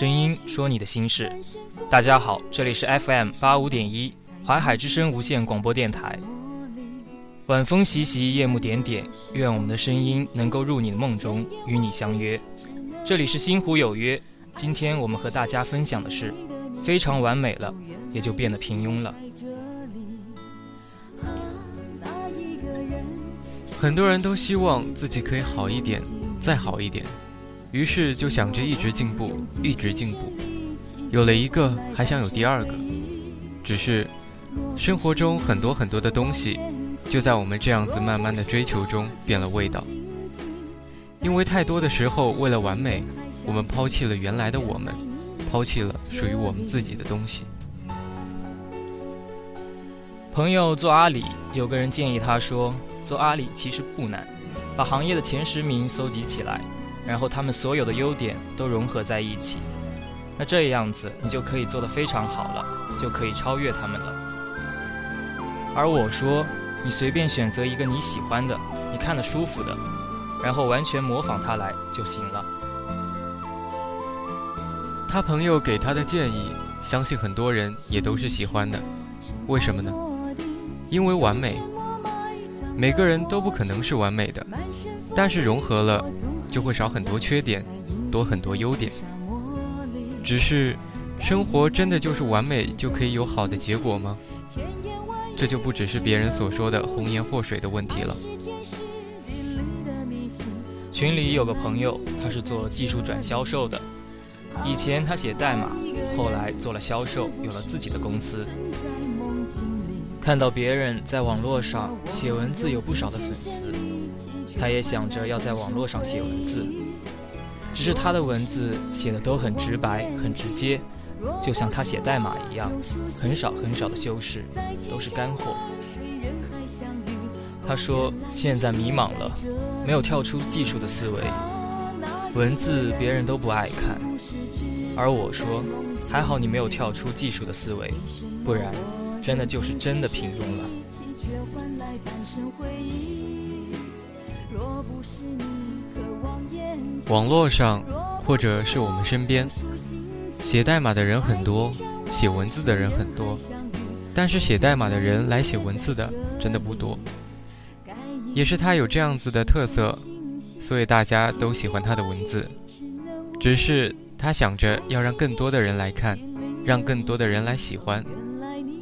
声音，说你的心事。大家好，这里是 FM 八五点一淮海之声无线广播电台。晚风习习，夜幕点点，愿我们的声音能够入你的梦中，与你相约。这里是星湖有约，今天我们和大家分享的是：非常完美了，也就变得平庸了。很多人都希望自己可以好一点，再好一点。于是就想着一直进步，一直进步。有了一个，还想有第二个。只是，生活中很多很多的东西，就在我们这样子慢慢的追求中变了味道。因为太多的时候，为了完美，我们抛弃了原来的我们，抛弃了属于我们自己的东西。朋友做阿里，有个人建议他说：“做阿里其实不难，把行业的前十名搜集起来。”然后他们所有的优点都融合在一起，那这样子你就可以做得非常好了，就可以超越他们了。而我说，你随便选择一个你喜欢的、你看得舒服的，然后完全模仿他来就行了。他朋友给他的建议，相信很多人也都是喜欢的。为什么呢？因为完美，每个人都不可能是完美的，但是融合了。就会少很多缺点，多很多优点。只是，生活真的就是完美就可以有好的结果吗？这就不只是别人所说的红颜祸水的问题了。群里有个朋友，他是做技术转销售的，以前他写代码，后来做了销售，有了自己的公司。看到别人在网络上写文字有不少的粉丝。他也想着要在网络上写文字，只是他的文字写的都很直白、很直接，就像他写代码一样，很少很少的修饰，都是干货。他说现在迷茫了，没有跳出技术的思维，文字别人都不爱看。而我说还好你没有跳出技术的思维，不然真的就是真的平庸了。网络上，或者是我们身边，写代码的人很多，写文字的人很多，但是写代码的人来写文字的真的不多。也是他有这样子的特色，所以大家都喜欢他的文字。只是他想着要让更多的人来看，让更多的人来喜欢。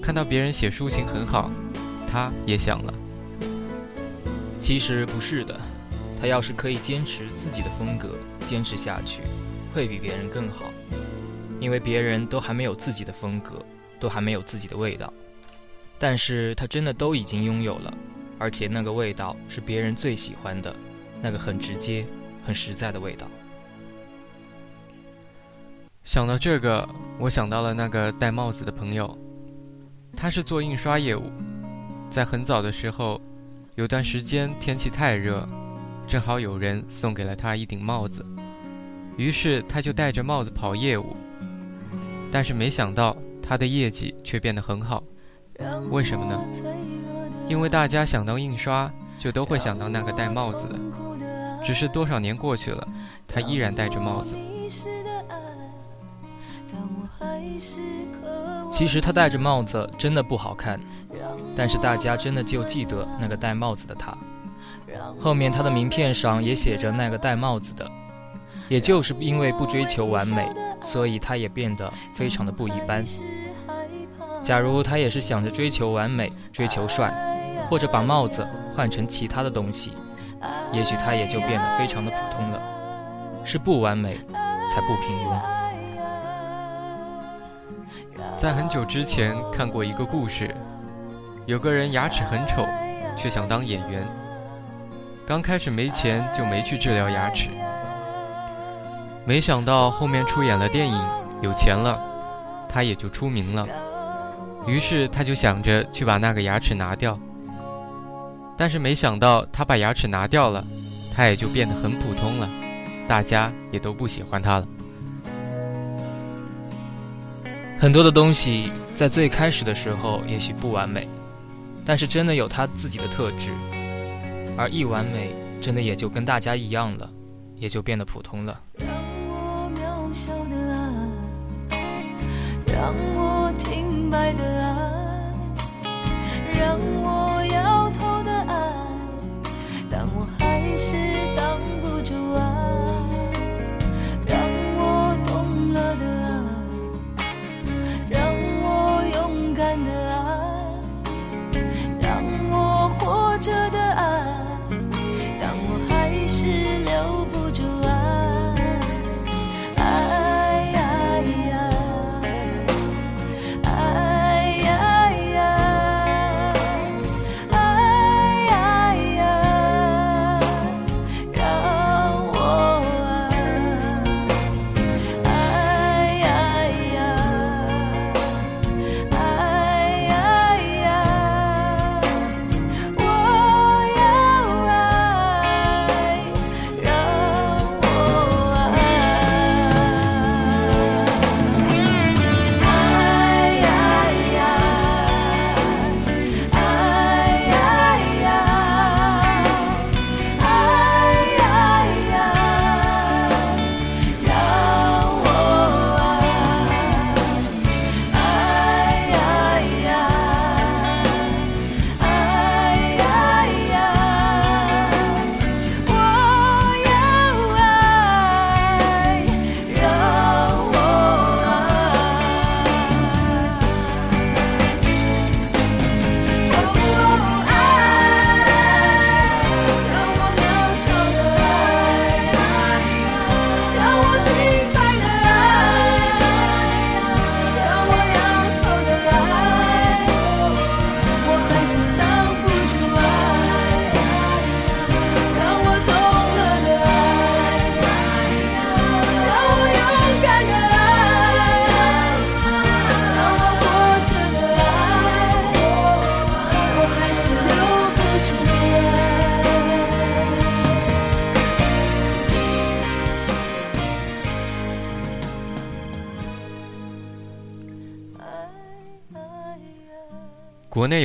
看到别人写抒情很好，他也想了。其实不是的。他要是可以坚持自己的风格，坚持下去，会比别人更好，因为别人都还没有自己的风格，都还没有自己的味道。但是他真的都已经拥有了，而且那个味道是别人最喜欢的，那个很直接、很实在的味道。想到这个，我想到了那个戴帽子的朋友，他是做印刷业务，在很早的时候，有段时间天气太热。正好有人送给了他一顶帽子，于是他就戴着帽子跑业务。但是没想到他的业绩却变得很好，为什么呢？因为大家想到印刷，就都会想到那个戴帽子的。只是多少年过去了，他依然戴着帽子。其实他戴着帽子真的不好看，但是大家真的就记得那个戴帽子的他。后面他的名片上也写着那个戴帽子的，也就是因为不追求完美，所以他也变得非常的不一般。假如他也是想着追求完美、追求帅，或者把帽子换成其他的东西，也许他也就变得非常的普通了。是不完美，才不平庸。在很久之前看过一个故事，有个人牙齿很丑，却想当演员。刚开始没钱，就没去治疗牙齿。没想到后面出演了电影，有钱了，他也就出名了。于是他就想着去把那个牙齿拿掉。但是没想到他把牙齿拿掉了，他也就变得很普通了，大家也都不喜欢他了。很多的东西在最开始的时候也许不完美但是真的有它自己的特质而一完美真的也就跟大家一样了也就变得普通了。让我渺小的爱让我停摆的爱让我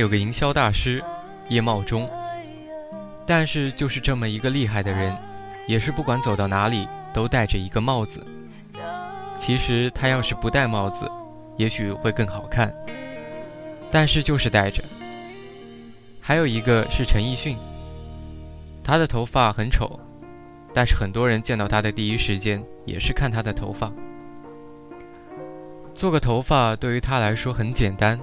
有个营销大师叶茂中，但是就是这么一个厉害的人，也是不管走到哪里都戴着一个帽子。其实他要是不戴帽子，也许会更好看，但是就是戴着。还有一个是陈奕迅，他的头发很丑，但是很多人见到他的第一时间也是看他的头发。做个头发对于他来说很简单。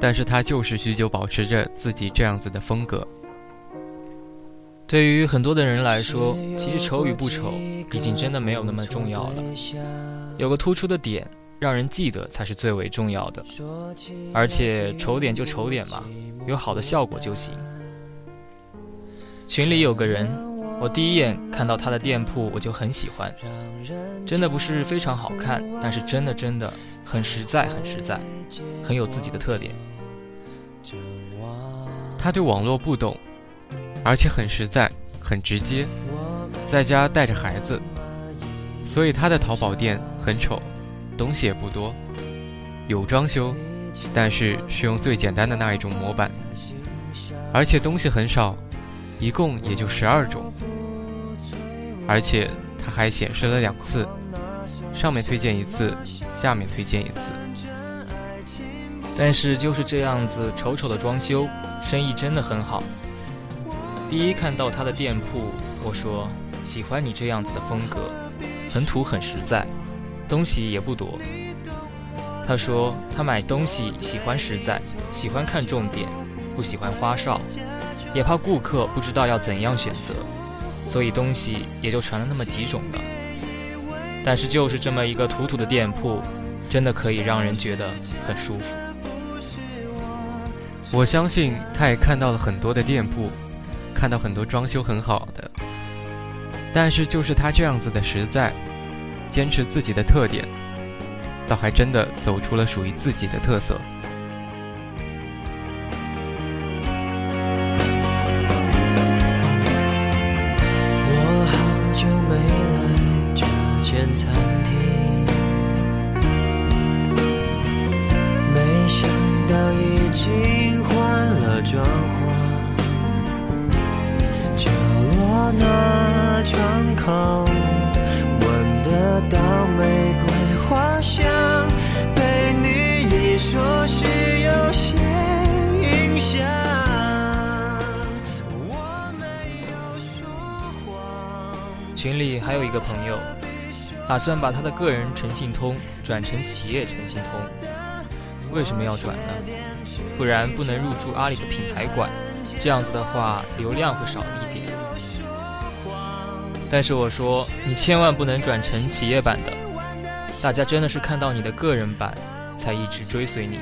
但是他就是许久保持着自己这样子的风格。对于很多的人来说，其实丑与不丑已经真的没有那么重要了，有个突出的点让人记得才是最为重要的。而且丑点就丑点嘛，有好的效果就行。群里有个人，我第一眼看到他的店铺我就很喜欢，真的不是非常好看，但是真的真的很实在，很实在，很有自己的特点。他对网络不懂，而且很实在、很直接，在家带着孩子，所以他的淘宝店很丑，东西也不多，有装修，但是是用最简单的那一种模板，而且东西很少，一共也就十二种，而且他还显示了两次，上面推荐一次，下面推荐一次。但是就是这样子丑丑的装修，生意真的很好。第一看到他的店铺，我说喜欢你这样子的风格，很土很实在，东西也不多。他说他买东西喜欢实在，喜欢看重点，不喜欢花哨，也怕顾客不知道要怎样选择，所以东西也就传了那么几种了。但是就是这么一个土土的店铺，真的可以让人觉得很舒服。我相信他也看到了很多的店铺，看到很多装修很好的，但是就是他这样子的实在，坚持自己的特点，倒还真的走出了属于自己的特色。群里还有一个朋友，打算把他的个人诚信通转成企业诚信通。为什么要转呢？不然不能入驻阿里的品牌馆，这样子的话流量会少一点。但是我说你千万不能转成企业版的，大家真的是看到你的个人版才一直追随你。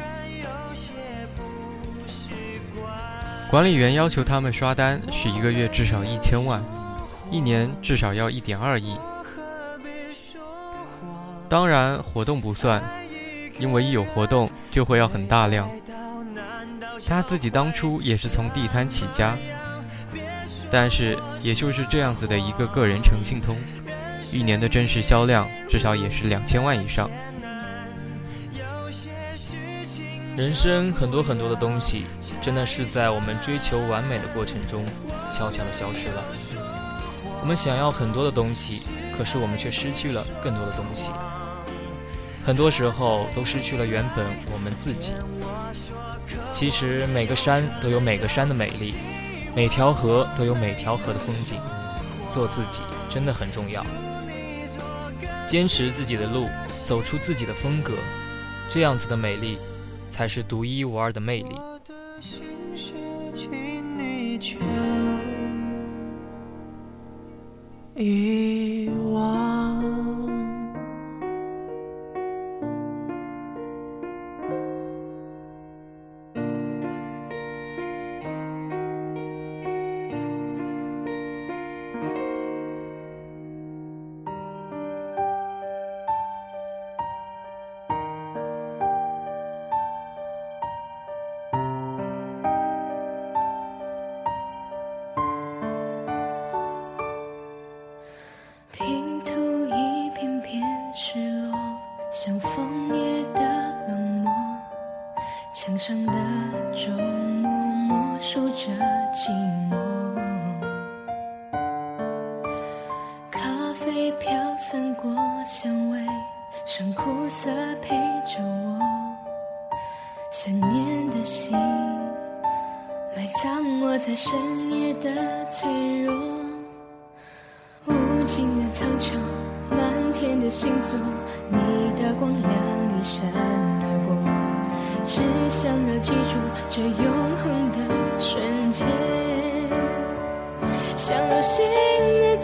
管理员要求他们刷单是一个月至少一千万，一年至少要一点二亿。当然活动不算。因为一有活动就会要很大量，他自己当初也是从地摊起家，但是也就是这样子的一个个人诚信通，一年的真实销量至少也是两千万以上。人生很多很多的东西，真的是在我们追求完美的过程中，悄悄的消失了。我们想要很多的东西，可是我们却失去了更多的东西。很多时候都失去了原本我们自己。其实每个山都有每个山的美丽，每条河都有每条河的风景。做自己真的很重要，坚持自己的路，走出自己的风格，这样子的美丽，才是独一无二的魅力。遗想要记住这永恒的瞬间，像流星的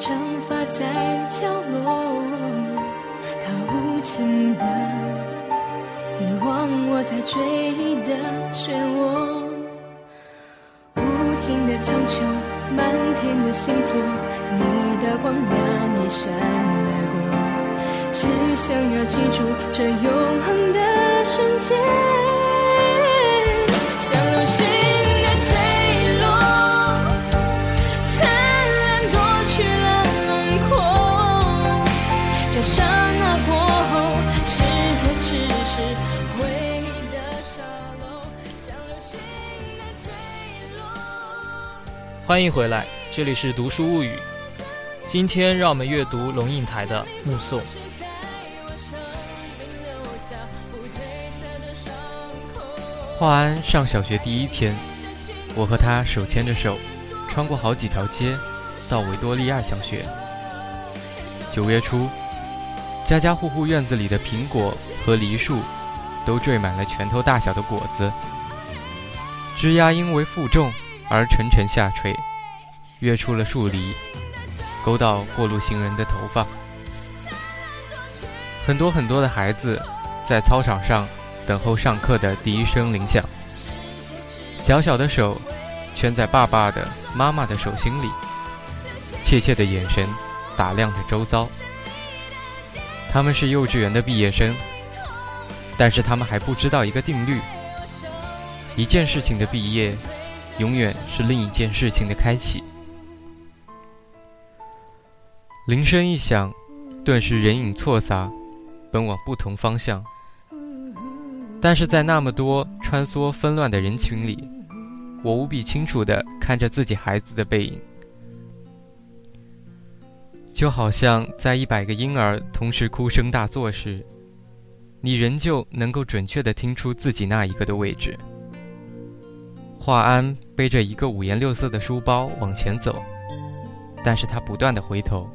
蒸发在角落，它无情的遗忘。我在追忆的漩涡，无尽的苍穹，满天的星座，你的光亮一闪而过，只想要记住这永恒的瞬间。欢迎回来，这里是读书物语。今天让我们阅读龙应台的《目送》。华安上小学第一天，我和他手牵着手，穿过好几条街，到维多利亚小学。九月初，家家户户院子里的苹果和梨树，都缀满了拳头大小的果子，枝丫因为负重。而沉沉下垂，跃出了树篱，勾到过路行人的头发。很多很多的孩子在操场上等候上课的第一声铃响，小小的手圈在爸爸的、妈妈的手心里，怯怯的眼神打量着周遭。他们是幼稚园的毕业生，但是他们还不知道一个定律：一件事情的毕业，永远是另一件事情的开启。铃声一响，顿时人影错杂，奔往不同方向。但是在那么多穿梭纷乱的人群里，我无比清楚地看着自己孩子的背影，就好像在一百个婴儿同时哭声大作时，你仍旧能够准确地听出自己那一个的位置。华安背着一个五颜六色的书包往前走，但是他不断的回头，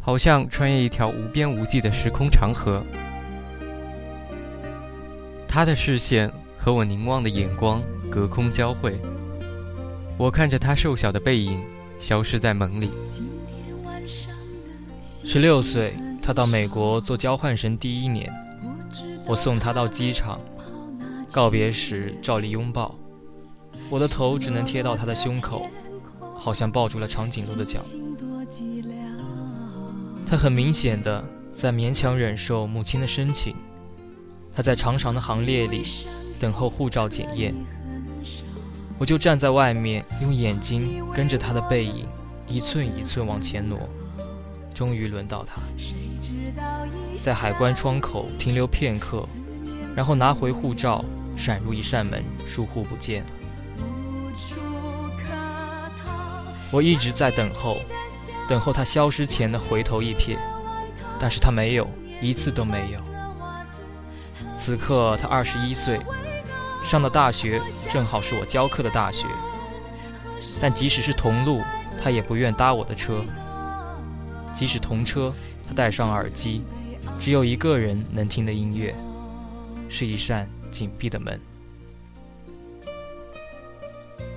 好像穿越一条无边无际的时空长河。他的视线和我凝望的眼光隔空交汇，我看着他瘦小的背影消失在门里。十六岁，他到美国做交换生第一年，我送他到机场，告别时照例拥抱，我的头只能贴到他的胸口，好像抱住了长颈鹿的脚。他很明显的在勉强忍受母亲的深情。他在长长的行列里等候护照检验，我就站在外面，用眼睛跟着他的背影一寸一寸往前挪。终于轮到他，在海关窗口停留片刻，然后拿回护照，闪入一扇门，疏忽不见了。我一直在等候，等候他消失前的回头一瞥，但是他没有，一次都没有。此刻他二十一岁，上的大学正好是我教课的大学。但即使是同路，他也不愿搭我的车。即使同车，他戴上耳机，只有一个人能听的音乐，是一扇紧闭的门。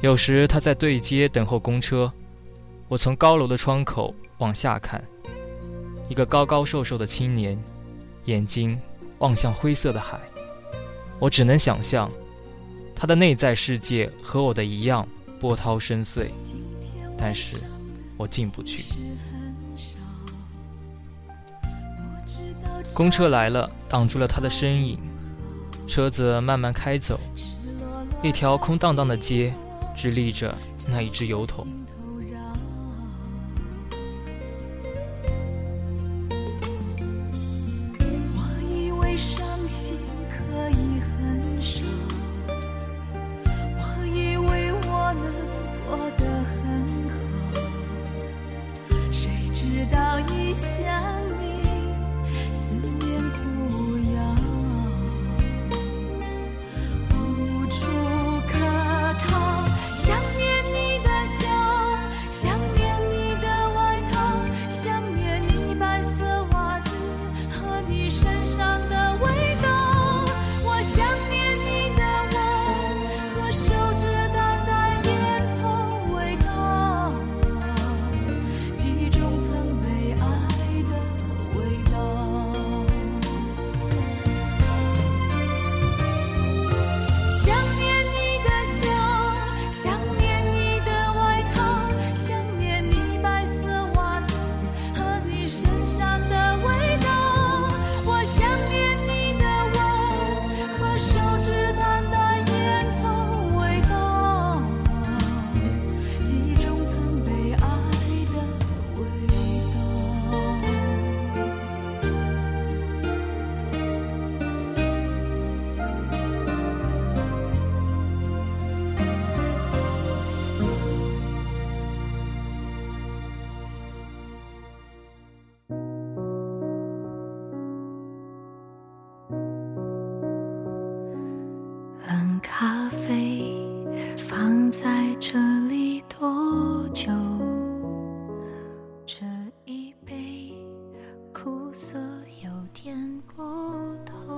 有时他在对街等候公车，我从高楼的窗口往下看，一个高高瘦瘦的青年，眼睛。望向灰色的海，我只能想象，他的内在世界和我的一样波涛深邃，但是我进不去。公车来了，挡住了他的身影，车子慢慢开走，一条空荡荡的街，只立着那一只油桶。爱上。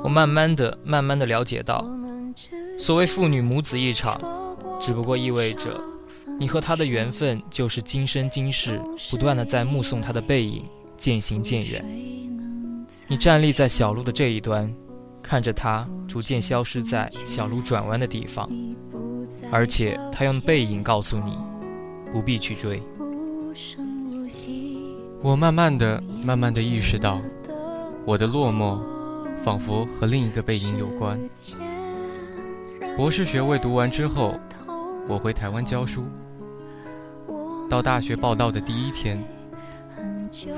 我慢慢的、慢慢的了解到，所谓父女母子一场，只不过意味着，你和他的缘分就是今生今世不断的在目送他的背影渐行渐远。你站立在小路的这一端，看着他逐渐消失在小路转弯的地方，而且他用背影告诉你，不必去追。我慢慢的、慢慢的意识到，我的落寞，仿佛和另一个背影有关。博士学位读完之后，我回台湾教书。到大学报到的第一天，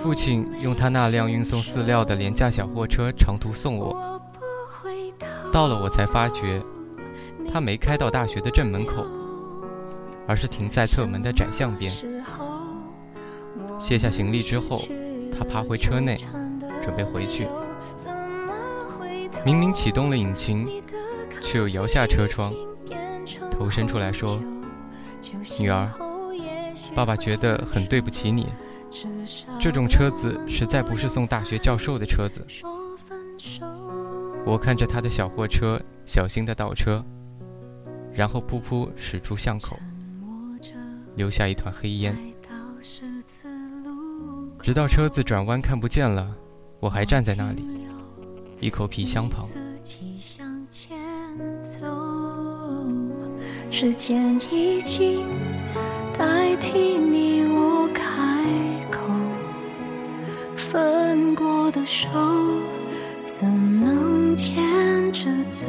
父亲用他那辆运送饲料的廉价小货车长途送我。到了，我才发觉，他没开到大学的正门口，而是停在侧门的窄巷边。卸下行李之后，他爬回车内，准备回去。明明启动了引擎。却又摇下车窗，头伸出来说：“女儿，爸爸觉得很对不起你。这种车子实在不是送大学教授的车子。”我看着他的小货车小心的倒车，然后噗噗驶出巷口，留下一团黑烟。直到车子转弯看不见了，我还站在那里，一口皮箱旁。时间已经代替你我开口，分过的手怎能牵着走？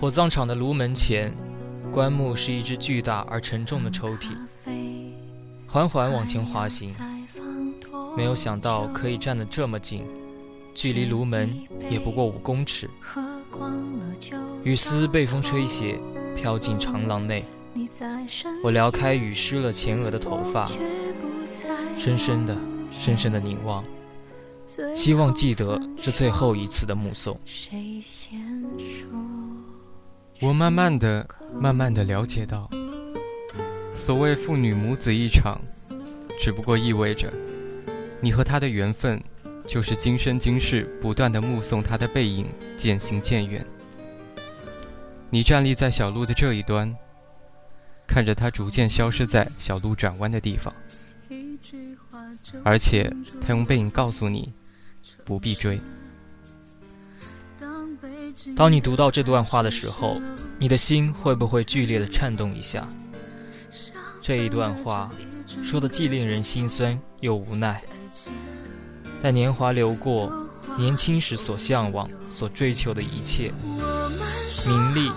火葬场的炉门前，棺木是一只巨大而沉重的抽屉，缓缓往前滑行。没有想到可以站得这么近，距离炉门也不过五公尺。雨丝被风吹斜，飘进长廊内。我撩开雨湿了前额的头发，深深的、深深的凝望，希望记得这最后一次的目送。我慢慢的、慢慢的了解到，所谓父女母子一场，只不过意味着，你和他的缘分，就是今生今世不断的目送他的背影渐行渐远。你站立在小路的这一端，看着他逐渐消失在小路转弯的地方，而且他用背影告诉你，不必追。当你读到这段话的时候，你的心会不会剧烈的颤动一下？这一段话说的既令人心酸又无奈。但年华流过，年轻时所向往、所追求的一切，名利、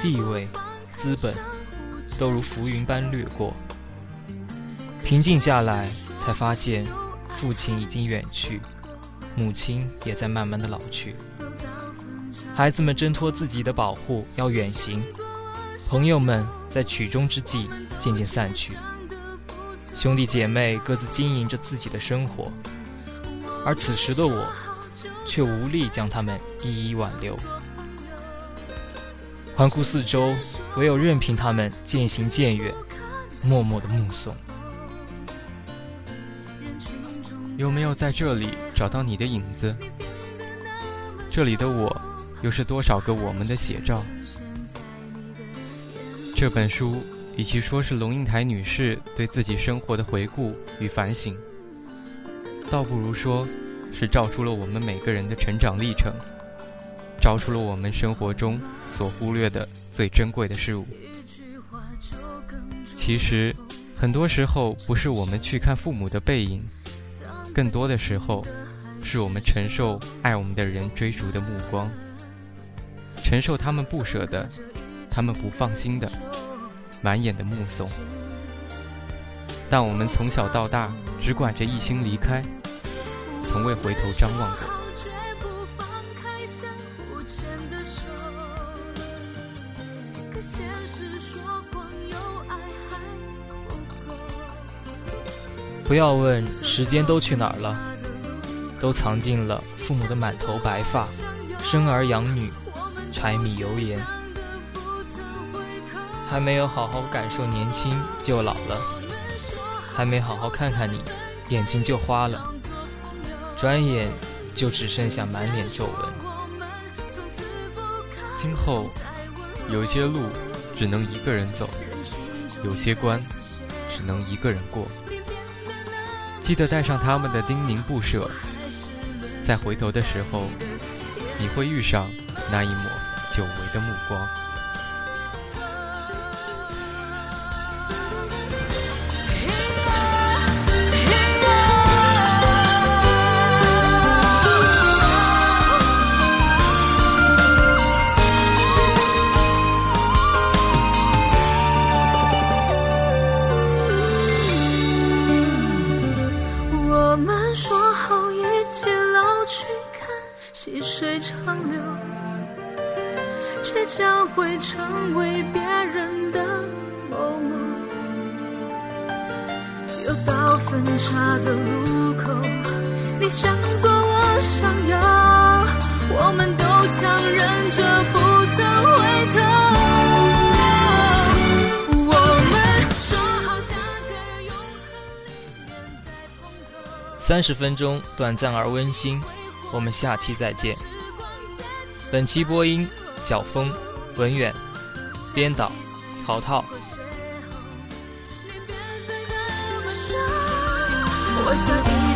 地位、资本，都如浮云般掠过。平静下来，才发现父亲已经远去，母亲也在慢慢的老去。孩子们挣脱自己的保护，要远行；朋友们在曲终之际渐渐散去；兄弟姐妹各自经营着自己的生活，而此时的我，却无力将他们一一挽留。环顾四周，唯有任凭他们渐行渐远，默默的目送。有没有在这里找到你的影子？这里的我。又是多少个我们的写照？这本书与其说是龙应台女士对自己生活的回顾与反省，倒不如说是照出了我们每个人的成长历程，照出了我们生活中所忽略的最珍贵的事物。其实，很多时候不是我们去看父母的背影，更多的时候，是我们承受爱我们的人追逐的目光。承受他们不舍的他们不放心的，满眼的目送。但我们从小到大只管着一心离开，从未回头张望过。不要问时间都去哪儿了，都藏进了父母的满头白发，生儿养女，柴米油盐，还没有好好感受年轻就老了，还没好好看看你，眼睛就花了，转眼就只剩下满脸皱纹。今后有些路只能一个人走，有些关只能一个人过。记得带上他们的叮咛不舍，在回头的时候，你会遇上那一抹久违的目光。强忍着不曾回头。我们说好下个永恒三十分钟，短暂而温馨。我们下期再见。本期播音。小峰，文远，编导，淘淘。我想。